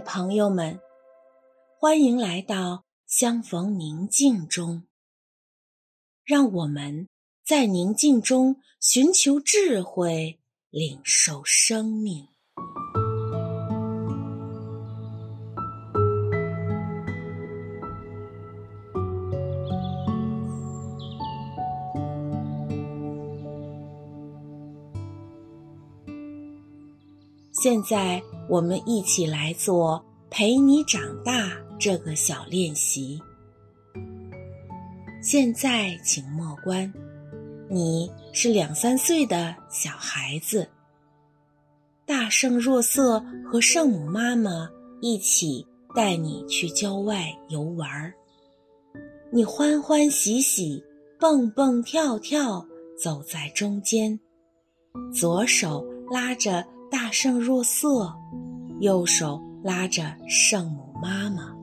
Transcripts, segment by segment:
朋友们，欢迎来到相逢宁静中。让我们在宁静中寻求智慧，领受生命。现在，我们一起来做“陪你长大”这个小练习。现在，请默关，你是两三岁的小孩子，大圣若瑟和圣母妈妈一起带你去郊外游玩儿，你欢欢喜喜、蹦蹦跳跳走在中间，左手拉着。大圣若瑟，右手拉着圣母妈妈。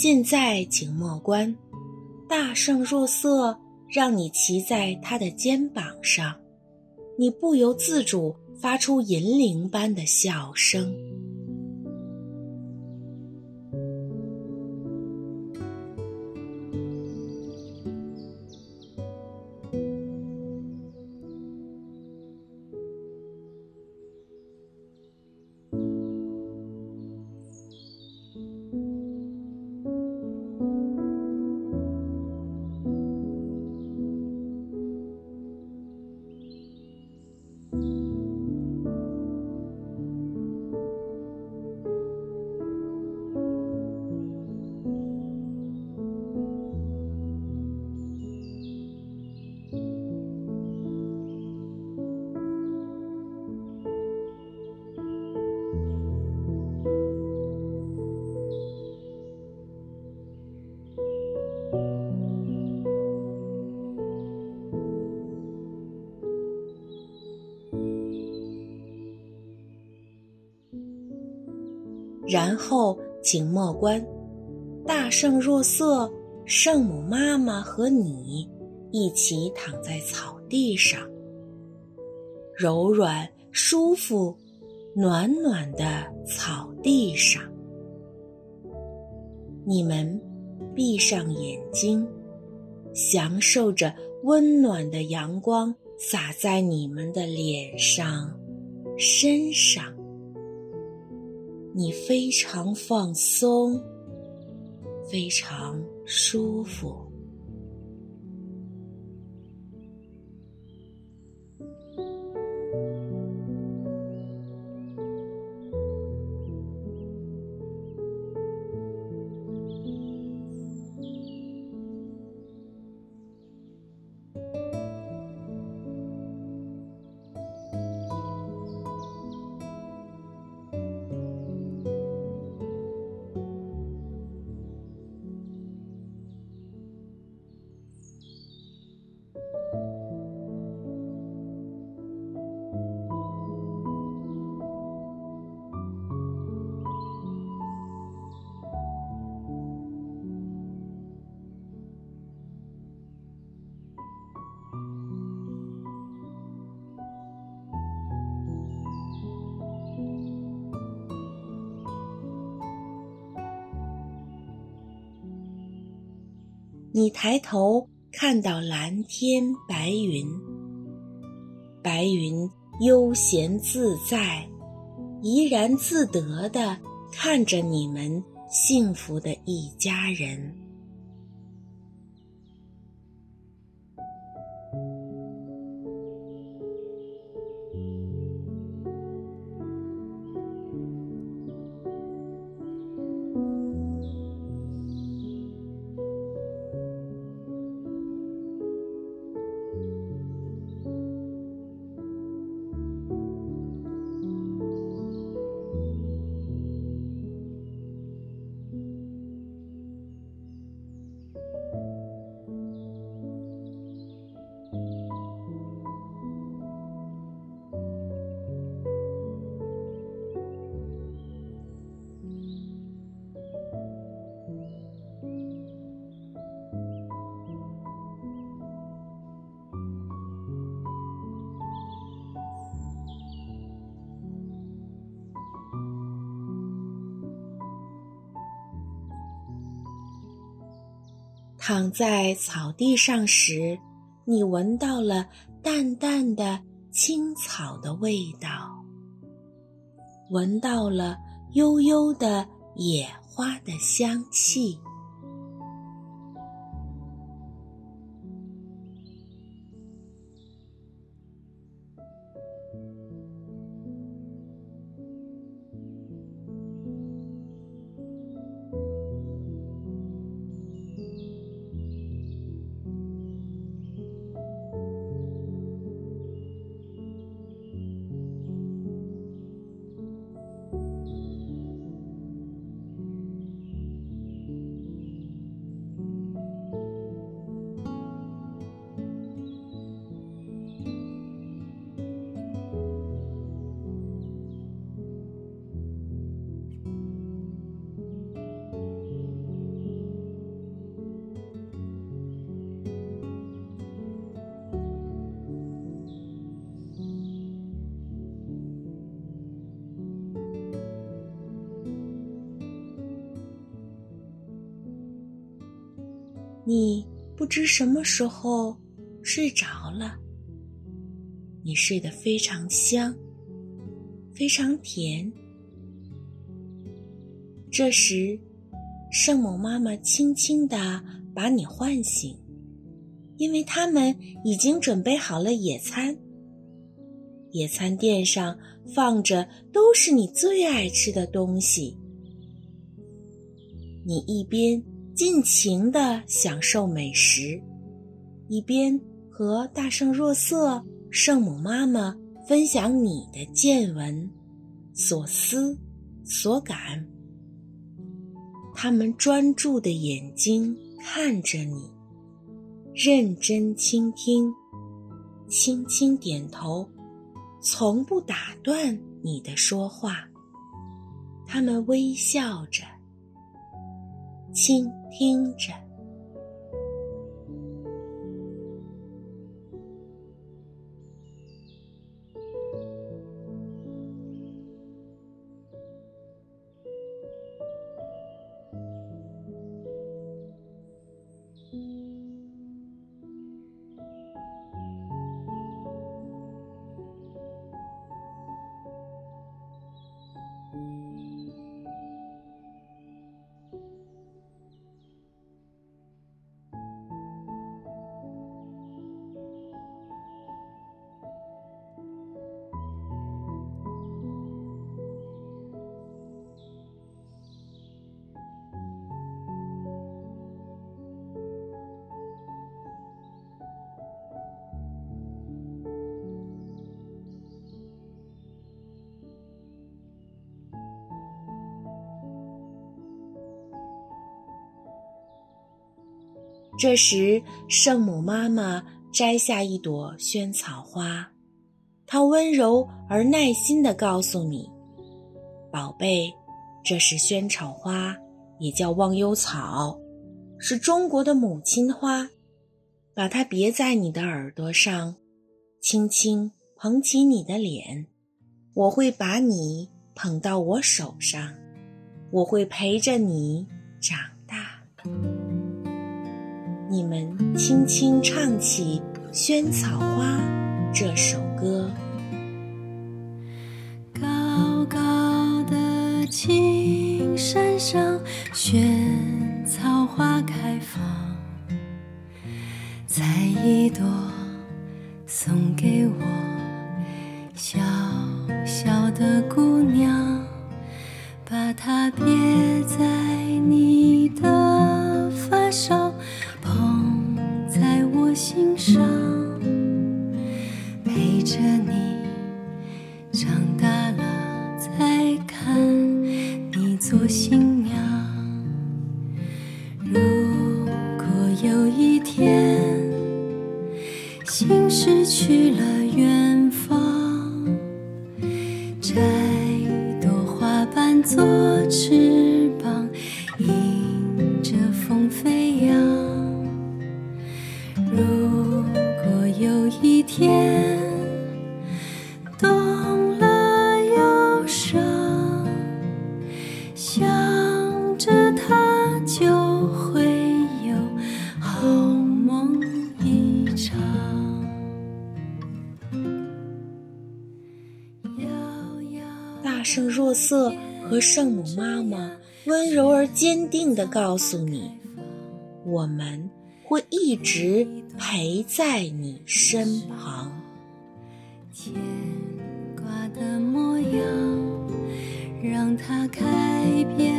现在，请莫关，大圣若瑟让你骑在他的肩膀上，你不由自主发出银铃般的笑声。然后，请默观，大圣若瑟、圣母妈妈和你一起躺在草地上，柔软、舒服、暖暖的草地上。你们闭上眼睛，享受着温暖的阳光洒在你们的脸上、身上。你非常放松，非常舒服。你抬头看到蓝天白云，白云悠闲自在、怡然自得的看着你们幸福的一家人。躺在草地上时，你闻到了淡淡的青草的味道，闻到了悠悠的野花的香气。你不知什么时候睡着了，你睡得非常香，非常甜。这时，圣母妈妈轻轻地把你唤醒，因为他们已经准备好了野餐。野餐垫上放着都是你最爱吃的东西，你一边尽情地享受美食，一边和大圣若瑟、圣母妈妈分享你的见闻、所思、所感。他们专注的眼睛看着你，认真倾听，轻轻点头，从不打断你的说话。他们微笑着。倾听着。这时，圣母妈妈摘下一朵萱草花，她温柔而耐心地告诉你：“宝贝，这是萱草花，也叫忘忧草，是中国的母亲花。把它别在你的耳朵上，轻轻捧起你的脸，我会把你捧到我手上，我会陪着你长大。”你们轻轻唱起《萱草花》这首歌。高高的青山上，雪。心上，天懂了忧伤，想着它就会有好梦一场。大圣若瑟和圣母妈妈温柔而坚定地告诉你：“我们会一直陪在你身旁。”牵挂的模样，让它改变。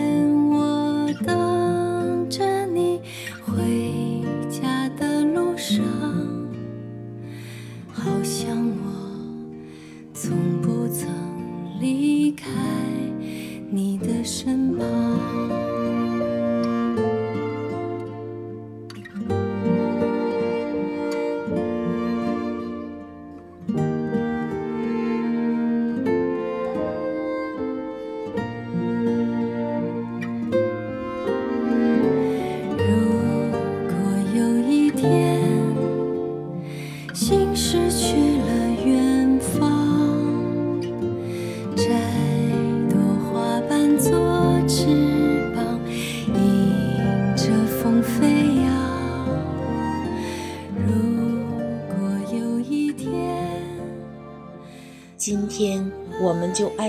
我等着你回家的路上，好像我从不曾。离开你的身旁。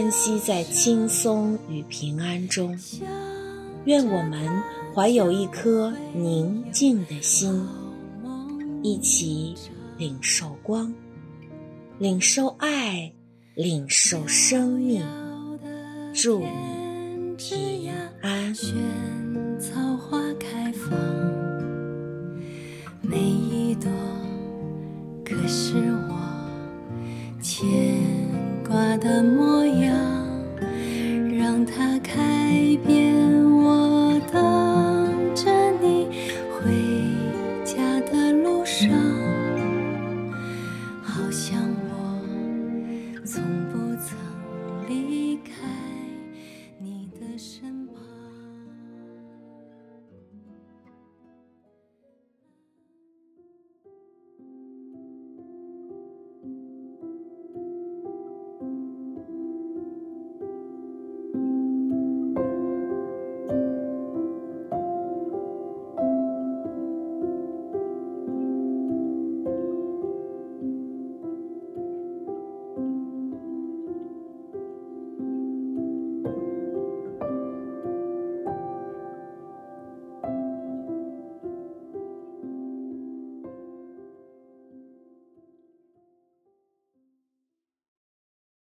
安息在轻松与平安中。愿我们怀有一颗宁静的心，一起领受光，领受爱，领受生命。祝你平安。草花开放，每一朵，可是我牵挂的梦。